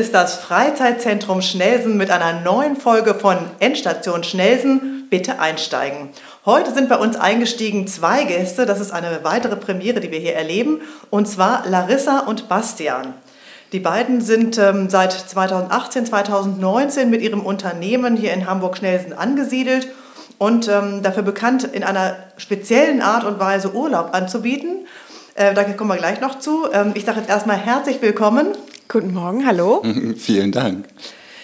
ist das Freizeitzentrum Schnelsen mit einer neuen Folge von Endstation Schnelsen. Bitte einsteigen. Heute sind bei uns eingestiegen zwei Gäste. Das ist eine weitere Premiere, die wir hier erleben. Und zwar Larissa und Bastian. Die beiden sind ähm, seit 2018, 2019 mit ihrem Unternehmen hier in Hamburg-Schnelsen angesiedelt und ähm, dafür bekannt, in einer speziellen Art und Weise Urlaub anzubieten. Äh, da kommen wir gleich noch zu. Ähm, ich sage jetzt erstmal herzlich willkommen. Guten Morgen, hallo. Vielen Dank.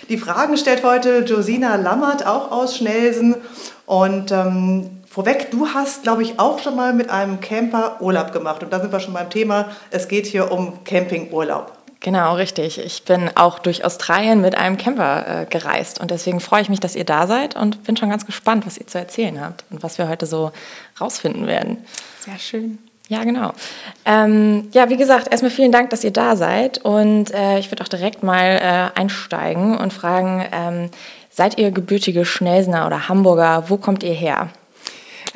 Die Fragen stellt heute Josina Lammert, auch aus Schnelsen. Und ähm, vorweg, du hast, glaube ich, auch schon mal mit einem Camper Urlaub gemacht. Und da sind wir schon beim Thema. Es geht hier um Campingurlaub. Genau, richtig. Ich bin auch durch Australien mit einem Camper äh, gereist und deswegen freue ich mich, dass ihr da seid und bin schon ganz gespannt, was ihr zu erzählen habt und was wir heute so rausfinden werden. Sehr schön. Ja, genau. Ähm, ja, wie gesagt, erstmal vielen Dank, dass ihr da seid. Und äh, ich würde auch direkt mal äh, einsteigen und fragen, ähm, seid ihr gebürtige Schnellsener oder Hamburger? Wo kommt ihr her?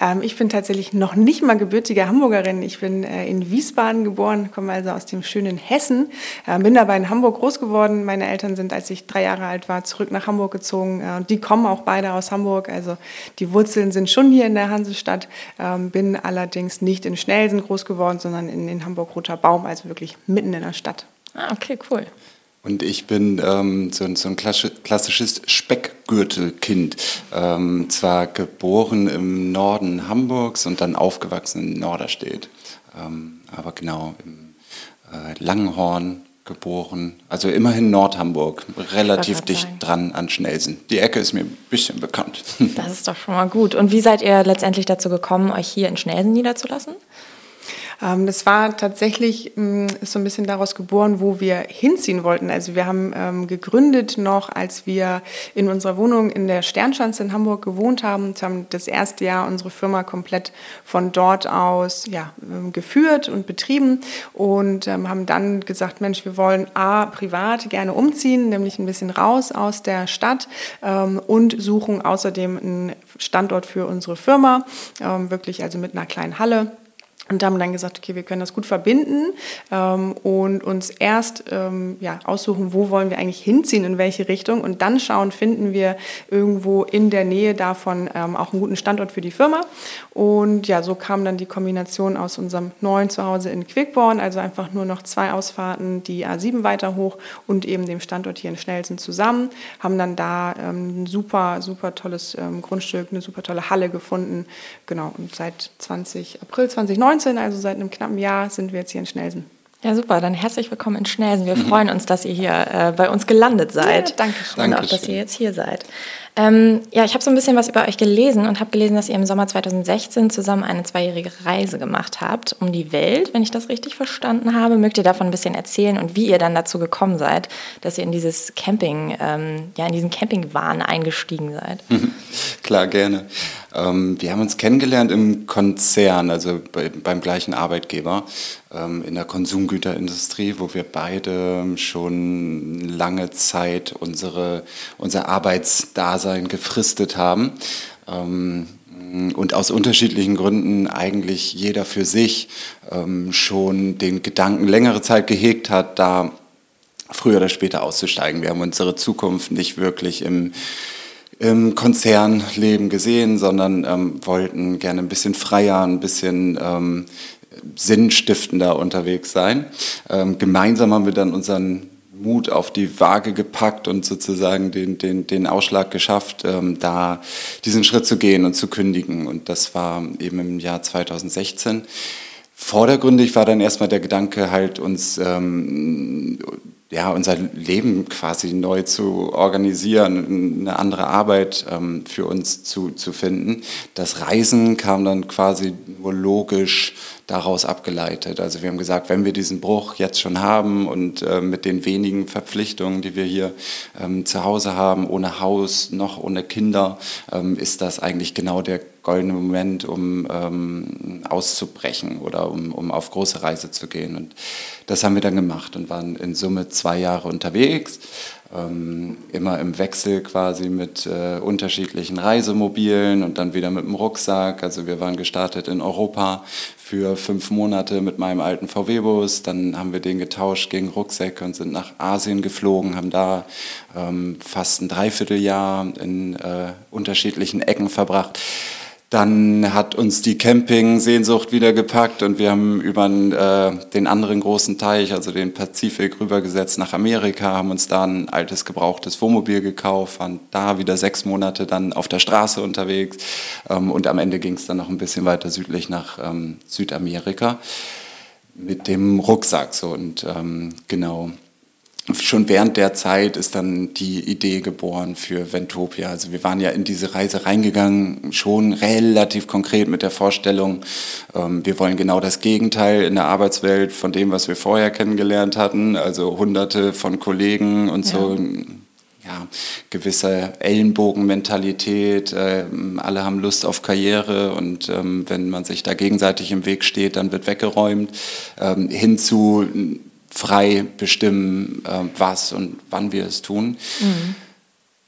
Ähm, ich bin tatsächlich noch nicht mal gebürtige Hamburgerin. Ich bin äh, in Wiesbaden geboren, komme also aus dem schönen Hessen, äh, bin aber in Hamburg groß geworden. Meine Eltern sind, als ich drei Jahre alt war, zurück nach Hamburg gezogen. Äh, die kommen auch beide aus Hamburg. Also die Wurzeln sind schon hier in der Hansestadt. Ähm, bin allerdings nicht in Schnelsen groß geworden, sondern in, in Hamburg-Roter Baum, also wirklich mitten in der Stadt. Ah, okay, cool. Und ich bin ähm, so, so, ein klassisches Speckgürtelkind. Ähm, zwar geboren im Norden Hamburgs und dann aufgewachsen in Norderstedt. Ähm, aber genau im äh, Langenhorn geboren. Also immerhin Nordhamburg, relativ dicht sagen. dran an Schnelsen. Die Ecke ist mir ein bisschen bekannt. Das ist doch schon mal gut. Und wie seid ihr letztendlich dazu gekommen, euch hier in Schnelsen niederzulassen? Ähm, das war tatsächlich mm, so ein bisschen daraus geboren, wo wir hinziehen wollten. Also wir haben ähm, gegründet noch, als wir in unserer Wohnung in der Sternschanze in Hamburg gewohnt haben. Und haben das erste Jahr unsere Firma komplett von dort aus ja, ähm, geführt und betrieben. Und haben dann gesagt, Mensch, wir wollen A, privat gerne umziehen, nämlich ein bisschen raus aus der Stadt und suchen außerdem einen Standort für unsere Firma, wirklich also mit einer kleinen Halle und haben dann gesagt, okay, wir können das gut verbinden ähm, und uns erst ähm, ja, aussuchen, wo wollen wir eigentlich hinziehen, in welche Richtung und dann schauen, finden wir irgendwo in der Nähe davon ähm, auch einen guten Standort für die Firma. Und ja, so kam dann die Kombination aus unserem neuen Zuhause in Quickborn, also einfach nur noch zwei Ausfahrten, die A7 weiter hoch und eben dem Standort hier in Schnelsen zusammen, haben dann da ähm, ein super, super tolles ähm, Grundstück, eine super tolle Halle gefunden. Genau, und seit 20, April 2019 2019, also seit einem knappen Jahr, sind wir jetzt hier in Schnelsen. Ja, super. Dann herzlich willkommen in Schnelsen. Wir mhm. freuen uns, dass ihr hier äh, bei uns gelandet seid. Ja, danke schön. Und auch, dass ihr jetzt hier seid. Ähm, ja, ich habe so ein bisschen was über euch gelesen und habe gelesen, dass ihr im Sommer 2016 zusammen eine zweijährige Reise gemacht habt um die Welt, wenn ich das richtig verstanden habe. Mögt ihr davon ein bisschen erzählen und wie ihr dann dazu gekommen seid, dass ihr in dieses Camping, ähm, ja, in diesen Campingwahn eingestiegen seid? Klar, gerne. Ähm, wir haben uns kennengelernt im Konzern, also bei, beim gleichen Arbeitgeber ähm, in der Konsumgüterindustrie, wo wir beide schon lange Zeit unsere, unser Arbeitsdasein gefristet haben. Ähm, und aus unterschiedlichen Gründen eigentlich jeder für sich ähm, schon den Gedanken längere Zeit gehegt hat, da früher oder später auszusteigen. Wir haben unsere Zukunft nicht wirklich im im Konzernleben gesehen, sondern ähm, wollten gerne ein bisschen freier, ein bisschen ähm, sinnstiftender unterwegs sein. Ähm, gemeinsam haben wir dann unseren Mut auf die Waage gepackt und sozusagen den, den, den Ausschlag geschafft, ähm, da diesen Schritt zu gehen und zu kündigen. Und das war eben im Jahr 2016. Vordergründig war dann erstmal der Gedanke, halt uns ähm, ja, unser Leben quasi neu zu organisieren, eine andere Arbeit ähm, für uns zu, zu finden. Das Reisen kam dann quasi nur logisch daraus abgeleitet. Also wir haben gesagt, wenn wir diesen Bruch jetzt schon haben und äh, mit den wenigen Verpflichtungen, die wir hier ähm, zu Hause haben, ohne Haus, noch ohne Kinder, ähm, ist das eigentlich genau der goldene Moment, um ähm, auszubrechen oder um, um auf große Reise zu gehen. Und das haben wir dann gemacht und waren in Summe zwei Jahre unterwegs. Ähm, immer im Wechsel quasi mit äh, unterschiedlichen Reisemobilen und dann wieder mit dem Rucksack. Also wir waren gestartet in Europa für fünf Monate mit meinem alten VW-Bus, dann haben wir den getauscht gegen Rucksäcke und sind nach Asien geflogen, haben da ähm, fast ein Dreivierteljahr in äh, unterschiedlichen Ecken verbracht. Dann hat uns die Camping-Sehnsucht wieder gepackt und wir haben über äh, den anderen großen Teich, also den Pazifik, rübergesetzt nach Amerika, haben uns da ein altes gebrauchtes Wohnmobil gekauft, waren da wieder sechs Monate dann auf der Straße unterwegs ähm, und am Ende ging es dann noch ein bisschen weiter südlich nach ähm, Südamerika mit dem Rucksack. So und ähm, genau schon während der Zeit ist dann die Idee geboren für Ventopia. Also wir waren ja in diese Reise reingegangen, schon relativ konkret mit der Vorstellung, ähm, wir wollen genau das Gegenteil in der Arbeitswelt von dem, was wir vorher kennengelernt hatten. Also hunderte von Kollegen und ja. so ja, gewisse Ellenbogenmentalität, äh, alle haben Lust auf Karriere und ähm, wenn man sich da gegenseitig im Weg steht, dann wird weggeräumt, ähm, hin zu frei bestimmen, äh, was und wann wir es tun. Mhm.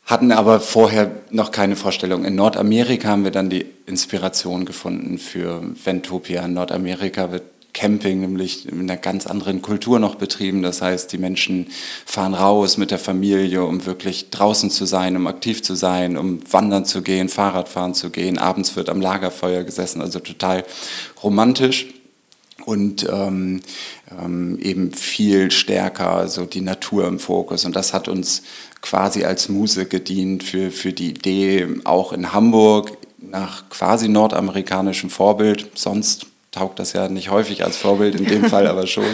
Hatten aber vorher noch keine Vorstellung. In Nordamerika haben wir dann die Inspiration gefunden für Ventopia. In Nordamerika wird Camping nämlich in einer ganz anderen Kultur noch betrieben. Das heißt, die Menschen fahren raus mit der Familie, um wirklich draußen zu sein, um aktiv zu sein, um wandern zu gehen, Fahrradfahren zu gehen. Abends wird am Lagerfeuer gesessen, also total romantisch und ähm, ähm, eben viel stärker so die Natur im Fokus. Und das hat uns quasi als Muse gedient für, für die Idee, auch in Hamburg nach quasi nordamerikanischem Vorbild, sonst taugt das ja nicht häufig als Vorbild, in dem Fall aber schon,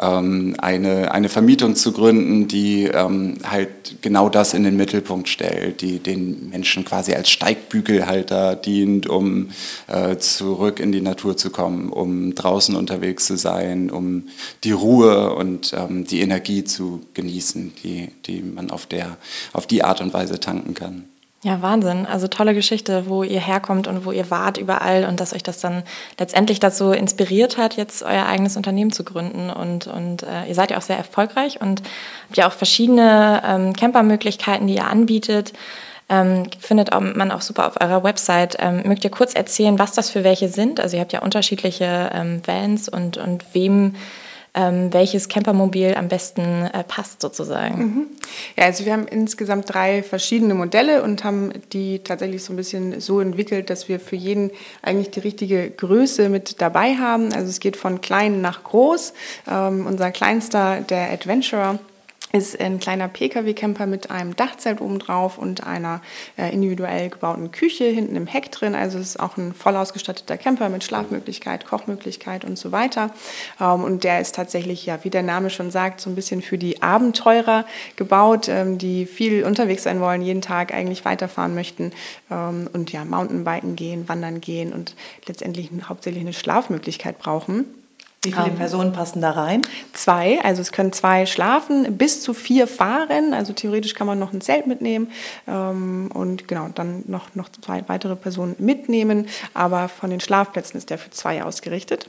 ähm, eine, eine Vermietung zu gründen, die ähm, halt genau das in den Mittelpunkt stellt, die den Menschen quasi als Steigbügelhalter dient, um äh, zurück in die Natur zu kommen, um draußen unterwegs zu sein, um die Ruhe und ähm, die Energie zu genießen, die, die man auf, der, auf die Art und Weise tanken kann. Ja, Wahnsinn. Also tolle Geschichte, wo ihr herkommt und wo ihr wart überall und dass euch das dann letztendlich dazu inspiriert hat, jetzt euer eigenes Unternehmen zu gründen. Und, und äh, ihr seid ja auch sehr erfolgreich und habt ja auch verschiedene ähm, Campermöglichkeiten, die ihr anbietet. Ähm, findet man auch super auf eurer Website. Ähm, mögt ihr kurz erzählen, was das für welche sind? Also ihr habt ja unterschiedliche ähm, Vans und, und wem ähm, welches Campermobil am besten äh, passt sozusagen. Mhm. Ja, also wir haben insgesamt drei verschiedene Modelle und haben die tatsächlich so ein bisschen so entwickelt, dass wir für jeden eigentlich die richtige Größe mit dabei haben. Also es geht von klein nach groß. Ähm, unser kleinster, der Adventurer, ist ein kleiner Pkw-Camper mit einem Dachzelt obendrauf und einer äh, individuell gebauten Küche hinten im Heck drin. Also es ist auch ein voll ausgestatteter Camper mit Schlafmöglichkeit, Kochmöglichkeit und so weiter. Ähm, und der ist tatsächlich, ja, wie der Name schon sagt, so ein bisschen für die Abenteurer gebaut, ähm, die viel unterwegs sein wollen, jeden Tag eigentlich weiterfahren möchten ähm, und ja, Mountainbiken gehen, wandern gehen und letztendlich hauptsächlich eine Schlafmöglichkeit brauchen. Wie viele ähm, Personen passen da rein? Zwei, also es können zwei schlafen, bis zu vier fahren. Also theoretisch kann man noch ein Zelt mitnehmen ähm, und genau dann noch, noch zwei weitere Personen mitnehmen. Aber von den Schlafplätzen ist der für zwei ausgerichtet.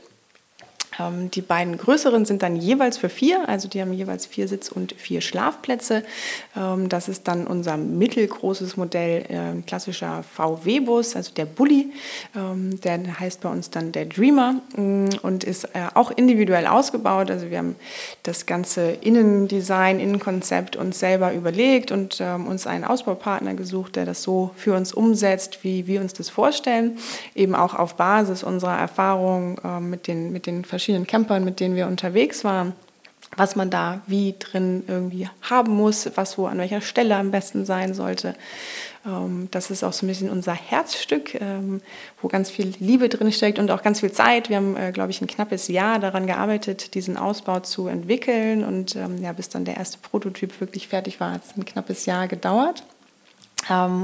Ähm, die beiden größeren sind dann jeweils für vier, also die haben jeweils vier Sitz- und vier Schlafplätze. Ähm, das ist dann unser mittelgroßes Modell, ein klassischer VW-Bus, also der Bulli. Ähm, der heißt bei uns dann der Dreamer mm, und ist äh, auch individuell ausgebaut. Also wir haben das ganze Innendesign, Innenkonzept uns selber überlegt und uns einen Ausbaupartner gesucht, der das so für uns umsetzt, wie wir uns das vorstellen. Eben auch auf Basis unserer Erfahrung mit den, mit den verschiedenen verschiedenen Campern, mit denen wir unterwegs waren, was man da wie drin irgendwie haben muss, was wo an welcher Stelle am besten sein sollte. Ähm, das ist auch so ein bisschen unser Herzstück, ähm, wo ganz viel Liebe drin steckt und auch ganz viel Zeit. Wir haben, äh, glaube ich, ein knappes Jahr daran gearbeitet, diesen Ausbau zu entwickeln. Und ähm, ja, bis dann der erste Prototyp wirklich fertig war, hat es ein knappes Jahr gedauert.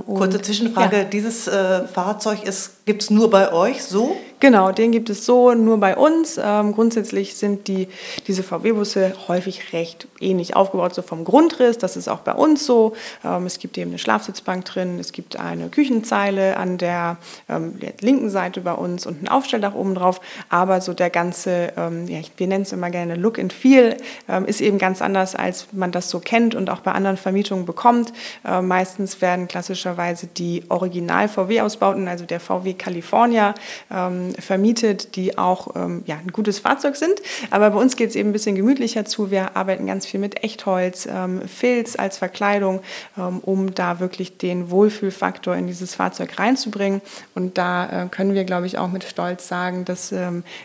Kurze Zwischenfrage, ja. dieses äh, Fahrzeug gibt es nur bei euch so? Genau, den gibt es so nur bei uns. Ähm, grundsätzlich sind die, diese VW-Busse häufig recht ähnlich aufgebaut, so vom Grundriss. Das ist auch bei uns so. Ähm, es gibt eben eine Schlafsitzbank drin, es gibt eine Küchenzeile an der, ähm, linken Seite bei uns und ein Aufstelldach oben drauf. Aber so der ganze, ähm, ja, wir nennen es immer gerne Look and Feel, ähm, ist eben ganz anders, als man das so kennt und auch bei anderen Vermietungen bekommt. Äh, meistens werden klassischerweise die Original-VW-Ausbauten, also der VW California, ähm, vermietet, die auch ähm, ja, ein gutes Fahrzeug sind. Aber bei uns geht es eben ein bisschen gemütlicher zu. Wir arbeiten ganz viel mit Echtholz, ähm, Filz als Verkleidung, ähm, um da wirklich den Wohlfühlfaktor in dieses Fahrzeug reinzubringen. Und da äh, können wir, glaube ich, auch mit Stolz sagen, dass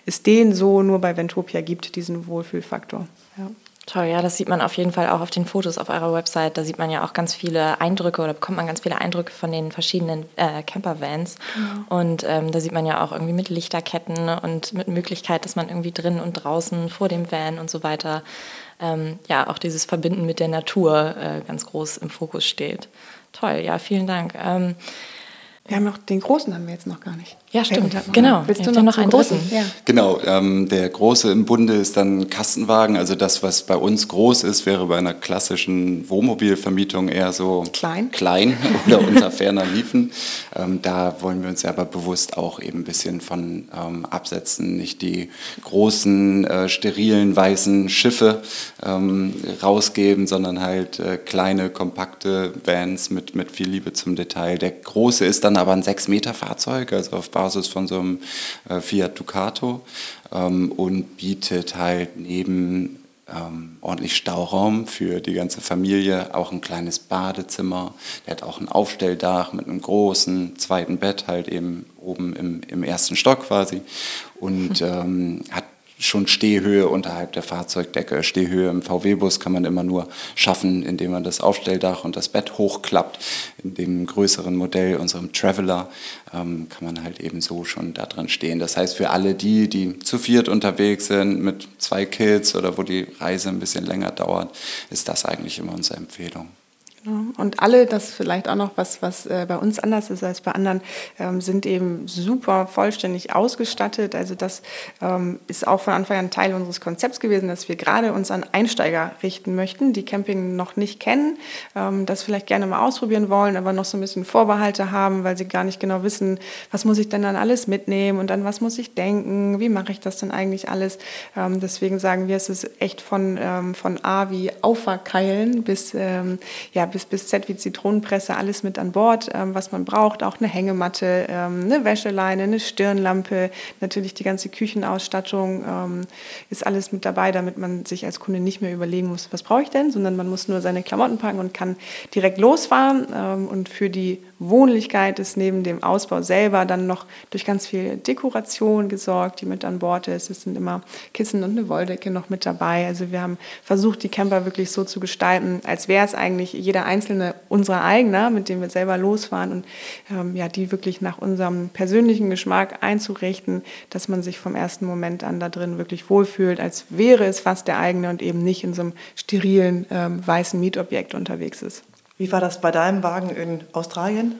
es den so nur bei Ventopia gibt, diesen Wohlfühlfaktor. Ja. Toll, ja, das sieht man auf jeden Fall auch auf den Fotos auf eurer Website. Da sieht man ja auch ganz viele Eindrücke oder bekommt man ganz viele Eindrücke von den verschiedenen äh, Campervans. Genau. Und ähm, da sieht man ja auch irgendwie mit Lichterketten und mit Möglichkeit, dass man irgendwie drin und draußen vor dem Van und so weiter ähm, ja auch dieses Verbinden mit der Natur äh, ganz groß im Fokus steht. Toll, ja, vielen Dank. Ähm, wir haben noch den großen haben wir jetzt noch gar nicht. Ja, stimmt. Genau. Willst du noch, noch einen großen? Ja. Genau. Ähm, der große im Bunde ist dann Kastenwagen. Also das, was bei uns groß ist, wäre bei einer klassischen Wohnmobilvermietung eher so klein, klein oder unter ferner Liefen. Ähm, da wollen wir uns aber bewusst auch eben ein bisschen von ähm, absetzen. Nicht die großen, äh, sterilen, weißen Schiffe ähm, rausgeben, sondern halt äh, kleine, kompakte Vans mit, mit viel Liebe zum Detail. Der große ist dann aber ein 6-Meter-Fahrzeug, also auf Basis von so einem äh, Fiat Ducato ähm, und bietet halt neben ähm, ordentlich Stauraum für die ganze Familie, auch ein kleines Badezimmer. Der hat auch ein Aufstelldach mit einem großen zweiten Bett, halt eben oben im, im ersten Stock quasi. Und ähm, hat schon Stehhöhe unterhalb der Fahrzeugdecke. Stehhöhe im VW-Bus kann man immer nur schaffen, indem man das Aufstelldach und das Bett hochklappt. In dem größeren Modell, unserem Traveler, ähm, kann man halt eben so schon da drin stehen. Das heißt, für alle die, die zu viert unterwegs sind, mit zwei Kids oder wo die Reise ein bisschen länger dauert, ist das eigentlich immer unsere Empfehlung. Und alle, das vielleicht auch noch was, was äh, bei uns anders ist als bei anderen, ähm, sind eben super vollständig ausgestattet. Also das ähm, ist auch von Anfang an Teil unseres Konzepts gewesen, dass wir gerade uns an Einsteiger richten möchten, die Camping noch nicht kennen, ähm, das vielleicht gerne mal ausprobieren wollen, aber noch so ein bisschen Vorbehalte haben, weil sie gar nicht genau wissen, was muss ich denn dann alles mitnehmen und an was muss ich denken, wie mache ich das denn eigentlich alles. deswegen sagen wir, es ist echt von, von A wie Auferkeilen bis ja, bis, bis Z wie Zitronenpresse, alles mit an Bord, ähm, was man braucht. Auch eine Hängematte, ähm, eine Wäscheleine, eine Stirnlampe, natürlich die ganze Küchenausstattung ähm, ist alles mit dabei, damit man sich als Kunde nicht mehr überlegen muss, was brauche ich denn, sondern man muss nur seine Klamotten packen und kann direkt losfahren. Ähm, und für die Wohnlichkeit ist neben dem Ausbau selber dann noch durch ganz viel Dekoration gesorgt, die mit an Bord ist. Es sind immer Kissen und eine Wolldecke noch mit dabei. Also wir haben versucht, die Camper wirklich so zu gestalten, als wäre es eigentlich jeder jeder einzelne unserer eigener, mit dem wir selber losfahren und ähm, ja, die wirklich nach unserem persönlichen Geschmack einzurichten, dass man sich vom ersten Moment an da drin wirklich wohlfühlt, als wäre es fast der eigene und eben nicht in so einem sterilen ähm, weißen Mietobjekt unterwegs ist. Wie war das bei deinem Wagen in Australien?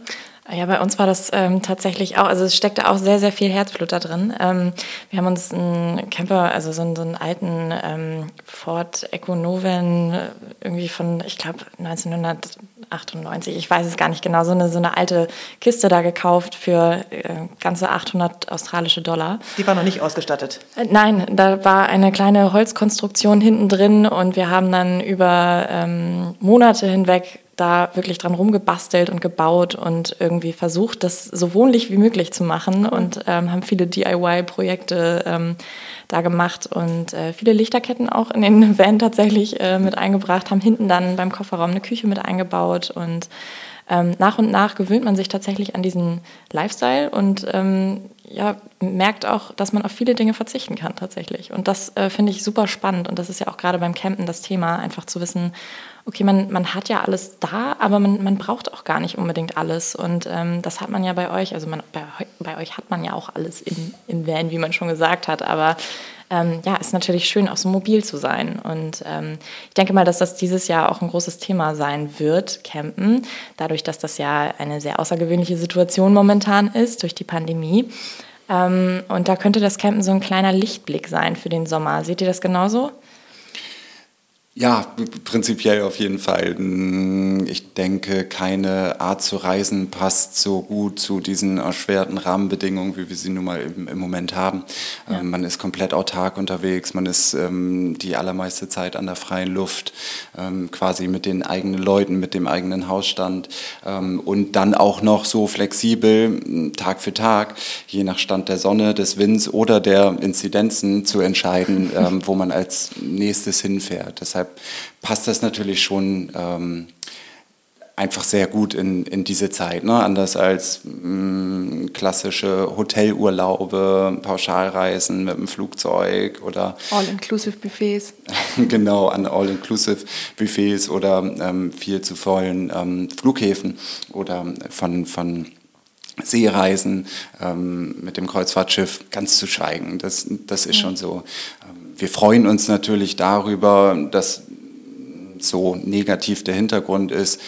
Ja, bei uns war das ähm, tatsächlich auch, also es steckte auch sehr, sehr viel Herzblut da drin. Ähm, wir haben uns einen Camper, also so einen, so einen alten ähm, Ford Econoven äh, irgendwie von, ich glaube, 1998, ich weiß es gar nicht genau, so eine, so eine alte Kiste da gekauft für äh, ganze 800 australische Dollar. Die war noch nicht ausgestattet? Äh, nein, da war eine kleine Holzkonstruktion hinten drin und wir haben dann über ähm, Monate hinweg da wirklich dran rumgebastelt und gebaut und irgendwie versucht, das so wohnlich wie möglich zu machen und ähm, haben viele DIY-Projekte ähm, da gemacht und äh, viele Lichterketten auch in den Van tatsächlich äh, mit eingebracht, haben hinten dann beim Kofferraum eine Küche mit eingebaut und ähm, nach und nach gewöhnt man sich tatsächlich an diesen Lifestyle und ähm, ja, merkt auch, dass man auf viele Dinge verzichten kann tatsächlich. Und das äh, finde ich super spannend und das ist ja auch gerade beim Campen das Thema, einfach zu wissen, okay, man, man hat ja alles da, aber man, man braucht auch gar nicht unbedingt alles. Und ähm, das hat man ja bei euch, also man, bei, bei euch hat man ja auch alles im, im Van, wie man schon gesagt hat, aber ähm, ja, ist natürlich schön, auch so mobil zu sein. Und ähm, ich denke mal, dass das dieses Jahr auch ein großes Thema sein wird, Campen, dadurch, dass das ja eine sehr außergewöhnliche Situation momentan ist durch die Pandemie. Ähm, und da könnte das Campen so ein kleiner Lichtblick sein für den Sommer. Seht ihr das genauso? Ja, prinzipiell auf jeden Fall. Hm, ich denke, keine Art zu reisen passt so gut zu diesen erschwerten Rahmenbedingungen, wie wir sie nun mal im, im Moment haben. Ja. Ähm, man ist komplett autark unterwegs, man ist ähm, die allermeiste Zeit an der freien Luft, ähm, quasi mit den eigenen Leuten, mit dem eigenen Hausstand ähm, und dann auch noch so flexibel, hm, Tag für Tag, je nach Stand der Sonne, des Winds oder der Inzidenzen zu entscheiden, ähm, wo man als nächstes hinfährt. Deshalb passt das natürlich schon ähm, einfach sehr gut in, in diese Zeit. Ne? Anders als mh, mm, klassische Hotelurlaube, Pauschalreisen mit dem Flugzeug oder All-Inclusive-Buffets. genau, an All-Inclusive-Buffets oder ähm, viel zu vollen ähm, Flughäfen oder von, von Seereisen ähm, mit dem Kreuzfahrtschiff ganz zu schweigen. Das, das ist schon so. Wir freuen uns natürlich darüber, dass so negativ der Hintergrund ist,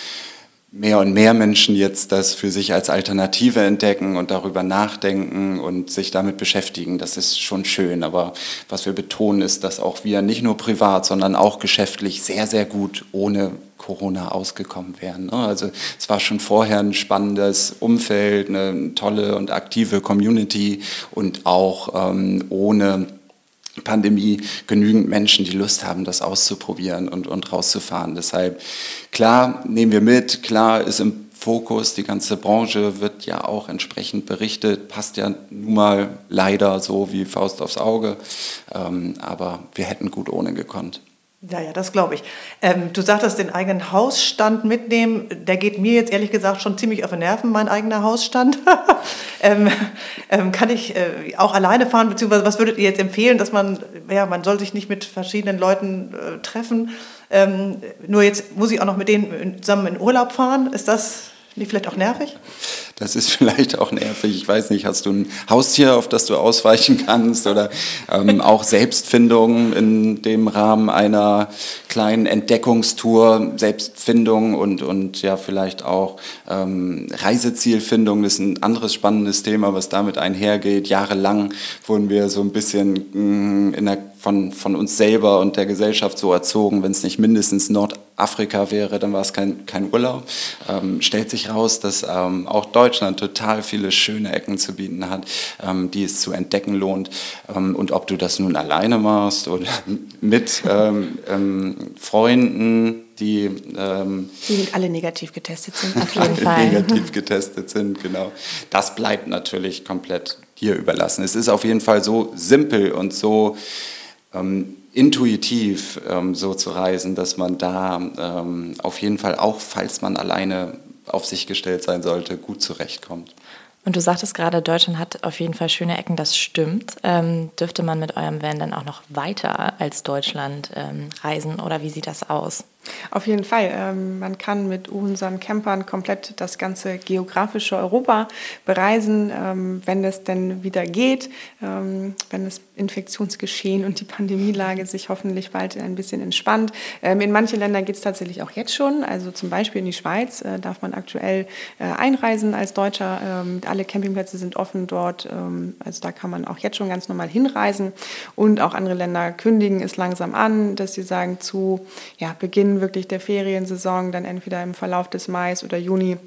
mehr und mehr Menschen jetzt das für sich als Alternative entdecken und darüber nachdenken und sich damit beschäftigen. Das ist schon schön. Aber was wir betonen ist, dass auch wir nicht nur privat, sondern auch geschäftlich sehr, sehr gut ohne Corona ausgekommen wären. Ne? Also es war schon vorher ein spannendes Umfeld, eine tolle und aktive Community und auch ähm, ohne Pandemie genügend Menschen, die Lust haben, das auszuprobieren und, und rauszufahren. Deshalb, klar, nehmen wir mit, klar ist im Fokus, die ganze Branche wird ja auch entsprechend berichtet, passt ja nun mal leider so wie Faust aufs Auge, ähm, aber wir hätten gut ohne gekonnt. Ja, ja, das glaube ich. Ähm, du sagtest, den eigenen Hausstand mitnehmen. Der geht mir jetzt ehrlich gesagt schon ziemlich auf den Nerven, mein eigener Hausstand. ähm, ähm, kann ich äh, auch alleine fahren, beziehungsweise was würdet ihr jetzt empfehlen, dass man, ja, man soll sich nicht mit verschiedenen Leuten äh, treffen. Ähm, nur jetzt muss ich auch noch mit denen zusammen in Urlaub fahren. Ist das nicht vielleicht auch nervig? Das ist vielleicht auch nervig. Ich weiß nicht, hast du ein Haustier, auf das du ausweichen kannst oder ähm, auch Selbstfindung in dem Rahmen einer kleinen Entdeckungstour, Selbstfindung und, und ja vielleicht auch ähm, Reisezielfindung. Das ist ein anderes spannendes Thema, was damit einhergeht. Jahrelang wurden wir so ein bisschen mh, mm, in der von, von uns selber und der Gesellschaft so erzogen, wenn es nicht mindestens Nordafrika wäre, dann war es kein, kein Urlaub. Ähm, stellt sich raus, dass ähm, auch Deutschland total viele schöne Ecken zu bieten hat, ähm, die es zu entdecken lohnt. Ähm, und ob du das nun alleine machst oder mit ähm, ähm, Freunden, die, ähm, die alle negativ getestet sind. Auf jeden Fall. negativ getestet sind, genau. Das bleibt natürlich komplett dir überlassen. Es ist auf jeden Fall so simpel und so ähm, intuitiv ähm, so zu reisen, dass man da ähm, auf jeden Fall auch, falls man alleine auf sich gestellt sein sollte, gut zurechtkommt. Und du sagtest gerade, Deutschland hat auf jeden Fall schöne Ecken, das stimmt. Ähm, dürfte man mit eurem Van dann auch noch weiter als Deutschland ähm, reisen oder wie sieht das aus? Auf jeden Fall. Ähm, man kann mit unseren Campern komplett das ganze geografische Europa bereisen, ähm, wenn es denn wieder geht, ähm, wenn das Infektionsgeschehen und die Pandemielage sich hoffentlich bald ein bisschen entspannt. in manche Länder geht es tatsächlich auch jetzt schon. Also zum Beispiel in die Schweiz äh, darf man aktuell äh, einreisen als Deutscher. alle Campingplätze sind offen dort. also da kann man auch jetzt schon ganz normal hinreisen. Und auch andere Länder kündigen es langsam an, dass sie sagen, zu ja, Beginn Wirklich der Feriensaison, dann entweder im Verlauf des Mai oder Juni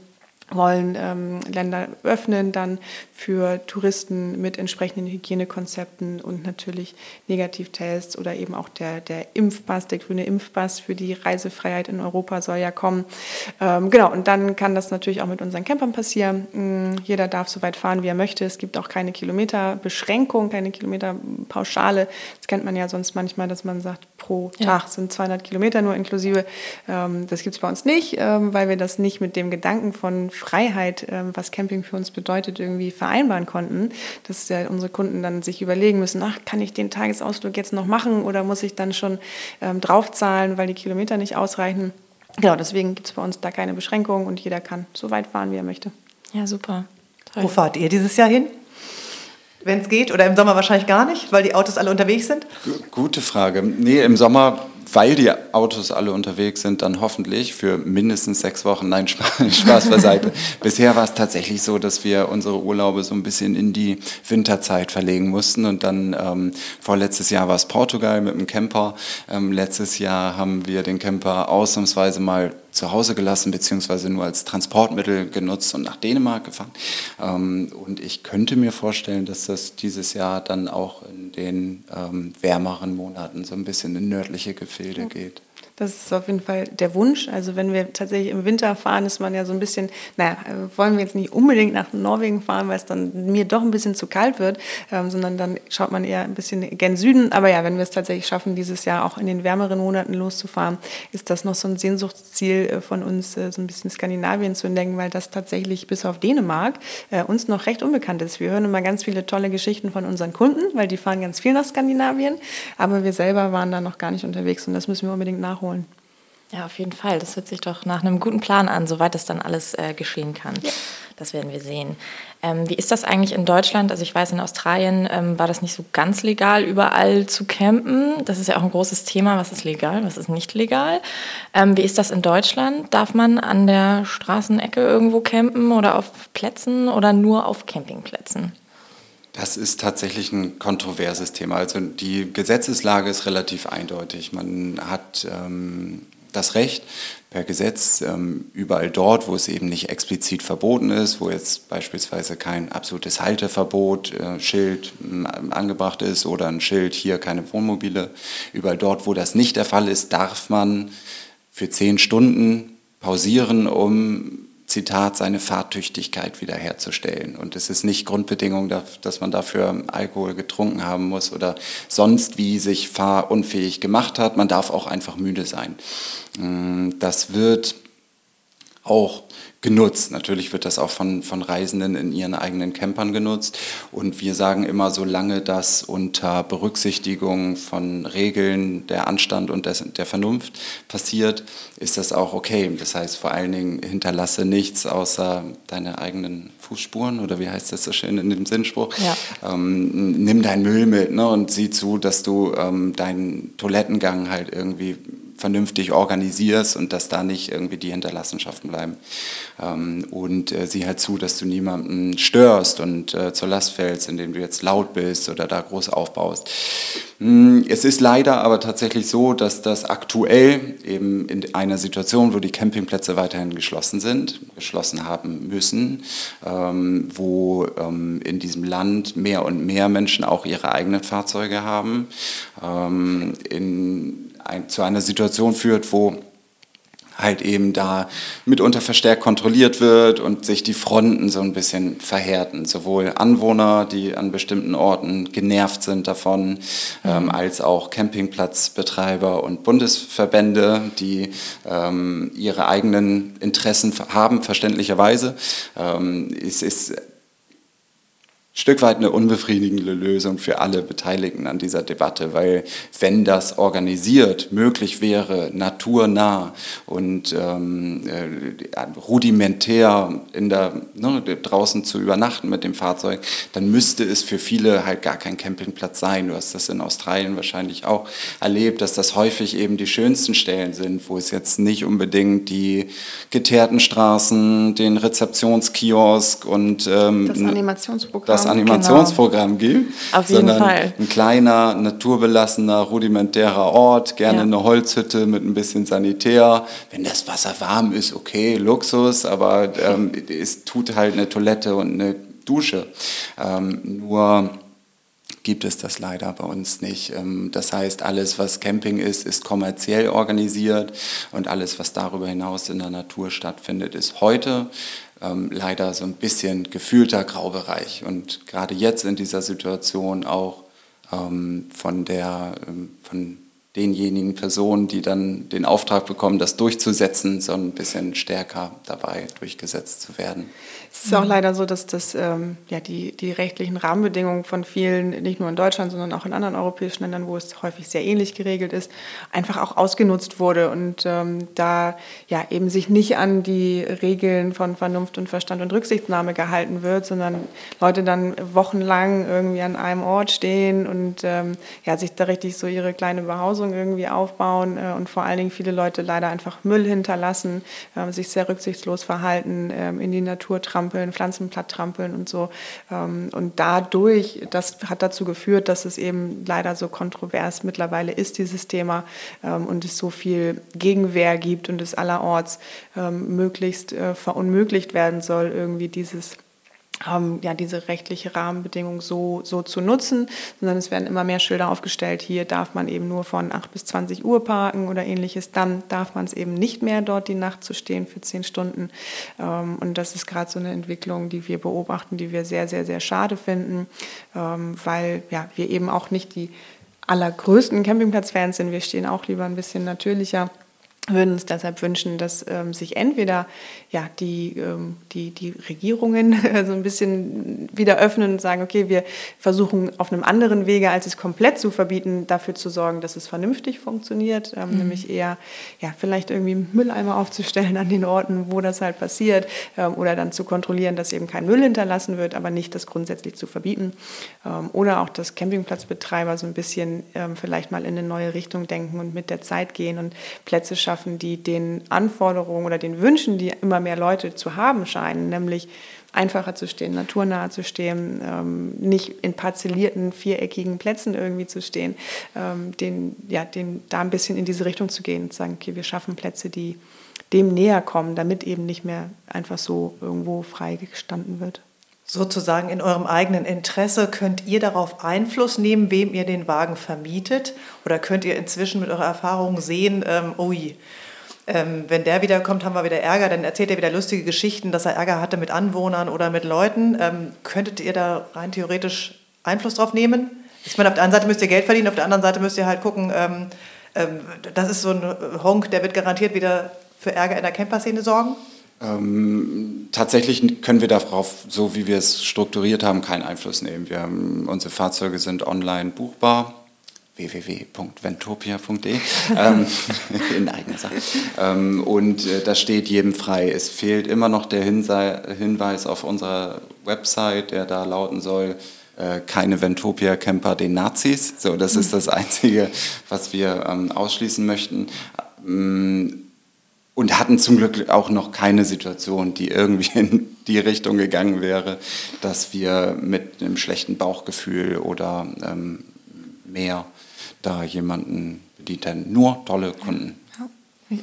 wollen ähm, Länder öffnen, dann für Touristen mit entsprechenden Hygienekonzepten und natürlich Negativtests oder eben auch der, der Impfpass, der grüne Impfpass für die Reisefreiheit in Europa soll ja kommen. Ähm, genau, und dann kann das natürlich auch mit unseren Campern passieren. Ähm, jeder darf so weit fahren, wie er möchte. Es gibt auch keine Kilometerbeschränkung, keine Kilometerpauschale. Das kennt man ja sonst manchmal, dass man sagt, pro ja. Tag sind 200 Kilometer nur inklusive. Ähm, das gibt es bei uns nicht, ähm, weil wir das nicht mit dem Gedanken von Freiheit, ähm, was Camping für uns bedeutet, irgendwie vereinbaren konnten, dass ja unsere Kunden dann sich überlegen müssen, ach, kann ich den Tagesausflug jetzt noch machen oder muss ich dann schon ähm, draufzahlen, weil die Kilometer nicht ausreichen. Genau, deswegen gibt es bei uns da keine Beschränkungen und jeder kann so weit fahren, wie er möchte. Ja, super. Toll. Wo fahrt ihr dieses Jahr hin? Wenn es geht, oder im Sommer wahrscheinlich gar nicht, weil die Autos alle unterwegs sind? Gute Frage. Nee, im Sommer weil die Autos alle unterwegs sind, dann hoffentlich für mindestens sechs Wochen. Nein, Spaß beiseite. Bisher war es tatsächlich so, dass wir unsere Urlaube so ein bisschen in die Winterzeit verlegen mussten. Und dann ähm, vorletztes Jahr war es Portugal mit dem Camper. Ähm, letztes Jahr haben wir den Camper ausnahmsweise mal zu Hause gelassen, beziehungsweise nur als Transportmittel genutzt und nach Dänemark gefahren. Ähm, und ich könnte mir vorstellen, dass das dieses Jahr dann auch in den ähm, wärmeren Monaten so ein bisschen in nördliche Gefilde geht. Das ist auf jeden Fall der Wunsch. Also wenn wir tatsächlich im Winter fahren, ist man ja so ein bisschen, naja, wollen wir jetzt nicht unbedingt nach Norwegen fahren, weil es dann mir doch ein bisschen zu kalt wird, ähm, sondern dann schaut man eher ein bisschen gen Süden. Aber ja, wenn wir es tatsächlich schaffen, dieses Jahr auch in den wärmeren Monaten loszufahren, ist das noch so ein Sehnsuchtsziel äh, von uns, äh, so ein bisschen Skandinavien zu entdecken, weil das tatsächlich bis auf Dänemark äh, uns noch recht unbekannt ist. Wir hören immer ganz viele tolle Geschichten von unseren Kunden, weil die fahren ganz viel nach Skandinavien, aber wir selber waren da noch gar nicht unterwegs und das müssen wir unbedingt nachholen nachholen. Ja, auf jeden Fall. Das hört sich doch nach einem guten Plan an, soweit das dann alles äh, geschehen kann. Ja. Das werden wir sehen. Ähm, wie ist das eigentlich in Deutschland? Also ich weiß, in Australien ähm, war das nicht so ganz legal, überall zu campen. Das ist ja auch ein großes Thema. Was ist legal, was ist nicht legal? Ähm, wie ist das in Deutschland? Darf man an der Straßenecke irgendwo campen oder auf Plätzen oder nur auf Campingplätzen? Das ist tatsächlich ein kontroverses Thema. Also die Gesetzeslage ist relativ eindeutig. Man hat ähm, das Recht per Gesetz ähm, überall dort, wo es eben nicht explizit verboten ist, wo jetzt beispielsweise kein absolutes Halteverbot, äh, Schild äh, angebracht ist oder ein Schild hier keine Wohnmobile, überall dort, wo das nicht der Fall ist, darf man für zehn Stunden pausieren, um Zitat, seine Fahrtüchtigkeit wiederherzustellen. Und es ist nicht Grundbedingung, dass man dafür Alkohol getrunken haben muss oder sonst wie sich fahrunfähig gemacht hat. Man darf auch einfach müde sein. Mm, das wird auch genutzt. Natürlich wird das auch von, von Reisenden in ihren eigenen Campern genutzt. Und wir sagen immer, solange das unter Berücksichtigung von Regeln der Anstand und des, der Vernunft passiert, ist das auch okay. Das heißt vor allen Dingen, hinterlasse nichts außer deine eigenen Fußspuren oder wie heißt das so schön in dem Sinnspruch. Ja. Ähm, nimm deinen Müll mit ne, und sieh zu, dass du ähm, deinen Toilettengang halt irgendwie vernünftig organisierst und dass da nicht irgendwie die Hinterlassenschaften bleiben. Ähm, und äh, sieh halt zu, dass du niemanden störst und äh, zur Last fällst, indem du jetzt laut bist oder da groß aufbaust. Hm, es ist leider aber tatsächlich so, dass das aktuell eben in einer Situation, wo die Campingplätze weiterhin geschlossen sind, geschlossen haben müssen, ähm, wo ähm, in diesem Land mehr und mehr Menschen auch ihre eigenen Fahrzeuge haben, ähm, in ein, zu einer Situation führt, wo halt eben da mitunter verstärkt kontrolliert wird und sich die Fronten so ein bisschen verhärten. Sowohl Anwohner, die an bestimmten Orten genervt sind davon, ähm, als auch Campingplatzbetreiber und Bundesverbände, die ähm, ihre eigenen Interessen haben, verständlicherweise. Ähm, es ist Stück weit eine unbefriedigende Lösung für alle Beteiligten an dieser Debatte, weil wenn das organisiert möglich wäre, naturnah und ähm, äh, rudimentär in der, ne, draußen zu übernachten mit dem Fahrzeug, dann müsste es für viele halt gar kein Campingplatz sein. Du hast das in Australien wahrscheinlich auch erlebt, dass das häufig eben die schönsten Stellen sind, wo es jetzt nicht unbedingt die geteerten Straßen, den Rezeptionskiosk und ähm, das Animationsprogramm das Animationsprogramm genau. gibt, Auf jeden sondern Fall. ein kleiner, naturbelassener, rudimentärer Ort, gerne ja. eine Holzhütte mit ein bisschen Sanitär. Wenn das Wasser warm ist, okay, Luxus, aber ähm, es tut halt eine Toilette und eine Dusche. Ähm, nur gibt es das leider bei uns nicht. Ähm, das heißt, alles, was Camping ist, ist kommerziell organisiert und alles, was darüber hinaus in der Natur stattfindet, ist heute ähm, leider so ein bisschen gefühlter Graubereich. Und gerade jetzt in dieser Situation auch ähm, von, der, von denjenigen Personen, die dann den Auftrag bekommen, das durchzusetzen, so ein bisschen stärker dabei durchgesetzt zu werden. Es ist auch leider so, dass das, ähm, ja, die, die rechtlichen Rahmenbedingungen von vielen, nicht nur in Deutschland, sondern auch in anderen europäischen Ländern, wo es häufig sehr ähnlich geregelt ist, einfach auch ausgenutzt wurde und ähm, da ja eben sich nicht an die Regeln von Vernunft und Verstand und Rücksichtnahme gehalten wird, sondern Leute dann wochenlang irgendwie an einem Ort stehen und ähm, ja, sich da richtig so ihre kleine Behausung Verwahrlosung irgendwie aufbauen äh, und vor allen Dingen viele Leute leider einfach Müll hinterlassen, äh, sich sehr rücksichtslos verhalten, äh, in die Natur trampeln, Pflanzen platt trampeln und so. Ähm, und dadurch, das hat dazu geführt, dass es eben leider so kontrovers mittlerweile ist, dieses Thema, ähm, und es so viel Gegenwehr gibt und es allerorts ähm, möglichst äh, verunmöglicht werden soll, irgendwie dieses ähm, ja, diese rechtliche Rahmenbedingung so, so zu nutzen, sondern es werden immer mehr Schilder aufgestellt. Hier darf man eben nur von 8 bis 20 Uhr parken oder ähnliches. Dann darf man es eben nicht mehr, dort die Nacht zu stehen für 10 Stunden. Ähm, und das ist gerade so eine Entwicklung, die wir beobachten, die wir sehr, sehr, sehr schade finden, ähm, weil ja, wir eben auch nicht die allergrößten Campingplatzfans sind. Wir stehen auch lieber ein bisschen natürlicher würden uns deshalb wünschen, dass ähm, sich entweder ja, die, ähm, die, die Regierungen so ein bisschen wieder öffnen und sagen, okay, wir versuchen auf einem anderen Wege, als es komplett zu verbieten, dafür zu sorgen, dass es vernünftig funktioniert, ähm, mhm. nämlich eher ja, vielleicht irgendwie Mülleimer aufzustellen an den Orten, wo das halt passiert ähm, oder dann zu kontrollieren, dass eben kein Müll hinterlassen wird, aber nicht das grundsätzlich zu verbieten ähm, oder auch, dass Campingplatzbetreiber so ein bisschen ähm, vielleicht mal in eine neue Richtung denken und mit der Zeit gehen und Plätze schaffen, schaffen, die den Anforderungen oder den Wünschen, die immer mehr Leute zu haben scheinen, nämlich einfacher zu stehen, naturnahe zu stehen, ähm, nicht in parzellierten, viereckigen Plätzen irgendwie zu stehen, ähm, den, ja, den, da ein bisschen in diese Richtung zu gehen und zu sagen, okay, wir schaffen Plätze, die dem näher kommen, damit eben nicht mehr einfach so irgendwo frei gestanden wird. Sozusagen in eurem eigenen Interesse könnt ihr darauf Einfluss nehmen, wem ihr den Wagen vermietet? Oder könnt ihr inzwischen mit eurer Erfahrung sehen, ähm, ui, ähm, wenn der wiederkommt, haben wir wieder Ärger, dann erzählt er wieder lustige Geschichten, dass er Ärger hatte mit Anwohnern oder mit Leuten. Ähm, könntet ihr da rein theoretisch Einfluss drauf nehmen? Ich meine, auf der einen Seite müsst ihr Geld verdienen, auf der anderen Seite müsst ihr halt gucken, ähm, ähm, das ist so ein Honk, der wird garantiert wieder für Ärger in der Camper-Szene sorgen. Ähm, tatsächlich können wir darauf, so wie wir es strukturiert haben, keinen Einfluss nehmen. Wir haben, unsere Fahrzeuge sind online buchbar www.ventopia.de ähm, in eigener Sache. Ähm, und äh, das steht jedem frei. Es fehlt immer noch der Hinsei Hinweis auf unserer Website, der da lauten soll, äh, keine Ventopia-Camper den Nazis. So, das ist das Einzige, was wir ähm, ausschließen möchten. Ähm, und hatten zum Glück auch noch keine Situation, die irgendwie in die Richtung gegangen wäre, dass wir mit einem schlechten Bauchgefühl oder ähm, mehr da jemanden bedient, denn nur tolle Kunden.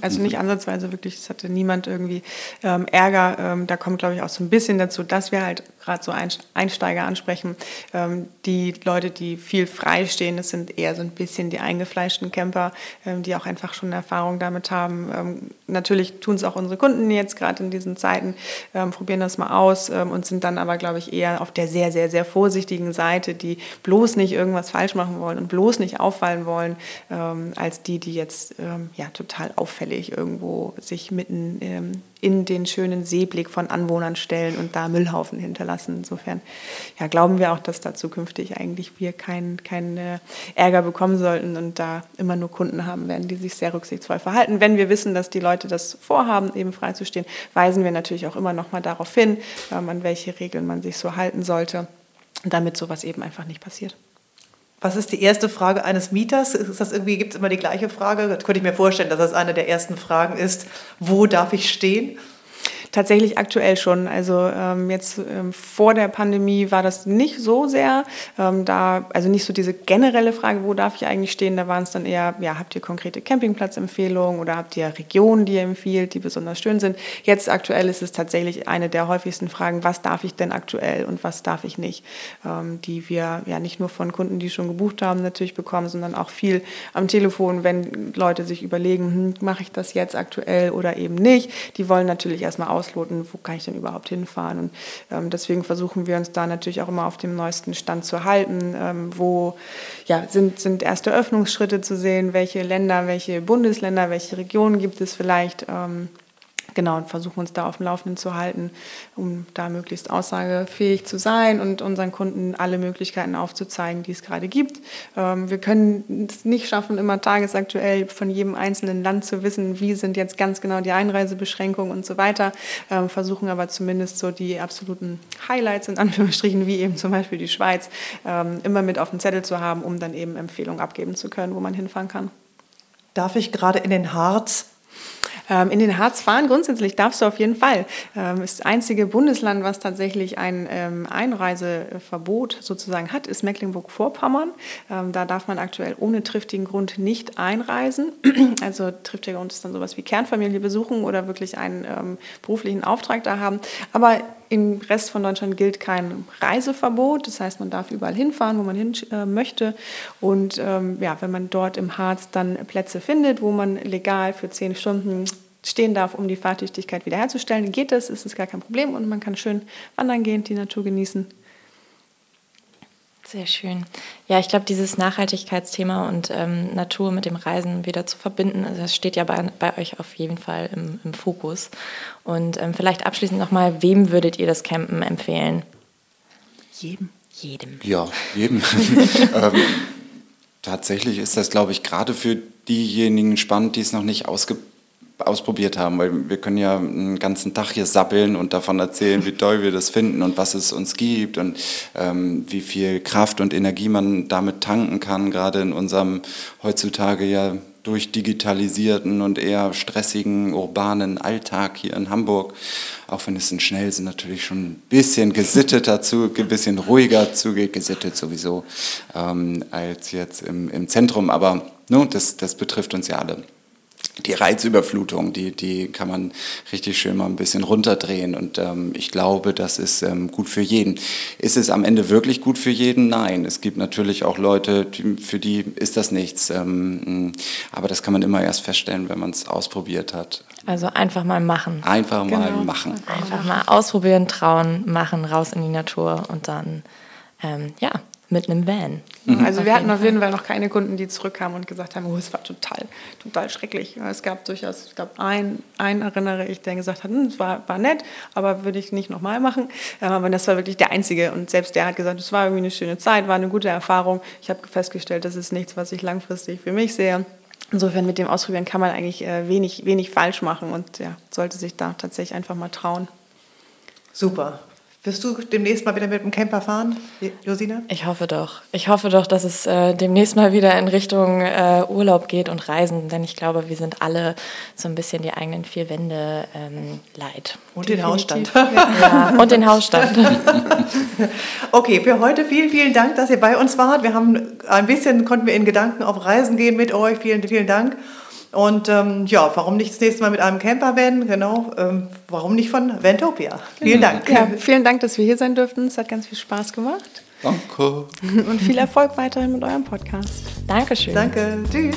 Also nicht ansatzweise wirklich, es hatte niemand irgendwie ähm, Ärger. Ähm, da kommt, glaube ich, auch so ein bisschen dazu, dass wir halt gerade so Einsteiger ansprechen. Ähm, die Leute, die viel frei stehen, das sind eher so ein bisschen die eingefleischten Camper, ähm, die auch einfach schon Erfahrung damit haben. Ähm, natürlich tun es auch unsere Kunden jetzt gerade in diesen Zeiten, probieren das mal aus und sind dann aber, glaube ich, eher auf der sehr, sehr, sehr vorsichtigen Seite, die bloß nicht irgendwas falsch machen wollen und bloß nicht auffallen wollen, als die, die jetzt ja total auffällig irgendwo sich mitten in den schönen Seeblick von Anwohnern stellen und da Müllhaufen hinterlassen. Insofern ja, glauben wir auch, dass da zukünftig eigentlich wir keinen kein, äh, Ärger bekommen sollten und da immer nur Kunden haben werden, die sich sehr rücksichtsvoll verhalten. Wenn wir wissen, dass die Leute das vorhaben, eben freizustehen, weisen wir natürlich auch immer noch mal darauf hin, ähm, an welche Regeln man sich so halten sollte, damit sowas eben einfach nicht passiert. Was ist die erste Frage eines Mieters? Ist das irgendwie, gibt es immer die gleiche Frage? Das könnte ich mir vorstellen, dass das eine der ersten Fragen ist. Wo darf ich stehen? Tatsächlich aktuell schon. Also ähm, jetzt ähm, vor der Pandemie war das nicht so sehr. Ähm, da, also nicht so diese generelle Frage, wo darf ich eigentlich stehen? Da waren es dann eher, ja, habt ihr konkrete Campingplatzempfehlungen oder habt ihr Regionen, die ihr empfiehlt, die besonders schön sind? Jetzt aktuell ist es tatsächlich eine der häufigsten Fragen, was darf ich denn aktuell und was darf ich nicht? Ähm, die wir ja nicht nur von Kunden, die schon gebucht haben, natürlich bekommen, sondern auch viel am Telefon, wenn Leute sich überlegen, hm, mache ich das jetzt aktuell oder eben nicht. Die wollen natürlich erstmal aus ausloten, wo kann ich denn überhaupt hinfahren. Und ähm, deswegen versuchen wir uns da natürlich auch immer auf dem neuesten Stand zu halten. Ähm, wo ja, sind, sind erste Öffnungsschritte zu sehen, welche Länder, welche Bundesländer, welche Regionen gibt es vielleicht. Ähm, genau, und versuchen uns da auf dem Laufenden zu halten, um da möglichst aussagefähig zu sein und unseren Kunden alle Möglichkeiten aufzuzeigen, die es gerade gibt. Ähm, wir können es nicht schaffen, immer tagesaktuell von jedem einzelnen Land zu wissen, wie sind jetzt ganz genau die Einreisebeschränkungen und so weiter, ähm, versuchen aber zumindest so die absoluten Highlights in Anführungsstrichen, wie eben zum Beispiel die Schweiz, ähm, immer mit auf dem Zettel zu haben, um dann eben Empfehlungen abgeben zu können, wo man hinfahren kann. Darf ich gerade in den Harz in den Harz fahren, grundsätzlich darfst du auf jeden Fall. Ähm, das einzige Bundesland, was tatsächlich ein ähm, Einreiseverbot sozusagen hat, ist Mecklenburg-Vorpommern. Da darf man aktuell ohne triftigen Grund nicht einreisen. Also triftiger Grund ist dann sowas wie Kernfamilie besuchen oder wirklich einen beruflichen Auftrag da haben. Aber im Rest von Deutschland gilt kein Reiseverbot. Das heißt, man darf überall hinfahren, wo man hin äh, möchte. Und ähm, ja, wenn man dort im Harz dann Plätze findet, wo man legal für zehn Stunden stehen darf, um die Fahrtüchtigkeit wiederherzustellen, geht das, ist es gar kein Problem und man kann schön wandern gehen, die Natur genießen. Sehr schön. Ja, ich glaube, dieses Nachhaltigkeitsthema und ähm, Natur mit dem Reisen wieder zu verbinden, also das steht ja bei, bei euch auf jeden Fall im, im Fokus. Und ähm, vielleicht abschließend nochmal, wem würdet ihr das Campen empfehlen? Jedem. Jedem. Ja, jedem. ähm, tatsächlich ist das, glaube ich, gerade für diejenigen spannend, die es noch nicht ausgeprobiert ausprobiert haben, weil wir können ja einen ganzen Tag hier sappeln und davon erzählen, wie toll wir das finden und was es uns gibt und ähm, wie viel Kraft und Energie man damit tanken kann, gerade in unserem heutzutage ja durchdigitalisierten und eher stressigen urbanen Alltag hier in Hamburg, auch wenn es in Schnellsen natürlich schon ein bisschen gesitteter zu, ein bisschen ruhiger zugeht, gesittet sowieso, ähm, als jetzt im, im Zentrum, aber no, das, das betrifft uns ja alle die Reizüberflutung, die, die kann man richtig schön mal ein bisschen runterdrehen. Und ähm, ich glaube, das ist ähm, gut für jeden. Ist es am Ende wirklich gut für jeden? Nein. Es gibt natürlich auch Leute, die, für die ist das nichts. Ähm, aber das kann man immer erst feststellen, wenn man es ausprobiert hat. Also einfach mal machen. Einfach genau. mal machen. Einfach mal ausprobieren, trauen, machen, raus in die Natur und dann, ähm, ja, mit einem Van. Mhm. Also wir hatten auf jeden Fall noch keine Kunden, die zurückkamen und gesagt haben, oh, es war total, total schrecklich. Es gab durchaus, ich glaube, einen, einen erinnere ich, der gesagt hat, hm, es war, war nett, aber würde ich nicht nochmal machen. Ähm, aber das war wirklich der Einzige. Und selbst der hat gesagt, es war irgendwie eine schöne Zeit, war eine gute Erfahrung. Ich habe festgestellt, das ist nichts, was ich langfristig für mich sehe. Insofern mit dem Ausprobieren kann man eigentlich äh, wenig, wenig falsch machen und ja, sollte sich da tatsächlich einfach mal trauen. Super. Wirst du demnächst mal wieder mit dem Camper fahren, Josina? Ich hoffe doch. Ich hoffe doch, dass es äh, demnächst mal wieder in Richtung äh, Urlaub geht und Reisen, denn ich glaube, wir sind alle so ein bisschen die eigenen vier Wände ähm, leid. Und den Hausstand. Ja, und den Hausstand. okay, für heute vielen, vielen Dank, dass ihr bei uns wart. Wir haben ein bisschen, konnten wir in Gedanken auf Reisen gehen mit euch. Vielen, vielen Dank. Und ähm, ja, warum nicht das nächste Mal mit einem Camper-Van? Genau, ähm, warum nicht von Ventopia? Vielen Dank. Ja, vielen Dank, dass wir hier sein durften. Es hat ganz viel Spaß gemacht. Danke. Und viel Erfolg weiterhin mit eurem Podcast. Dankeschön. Danke. Tschüss.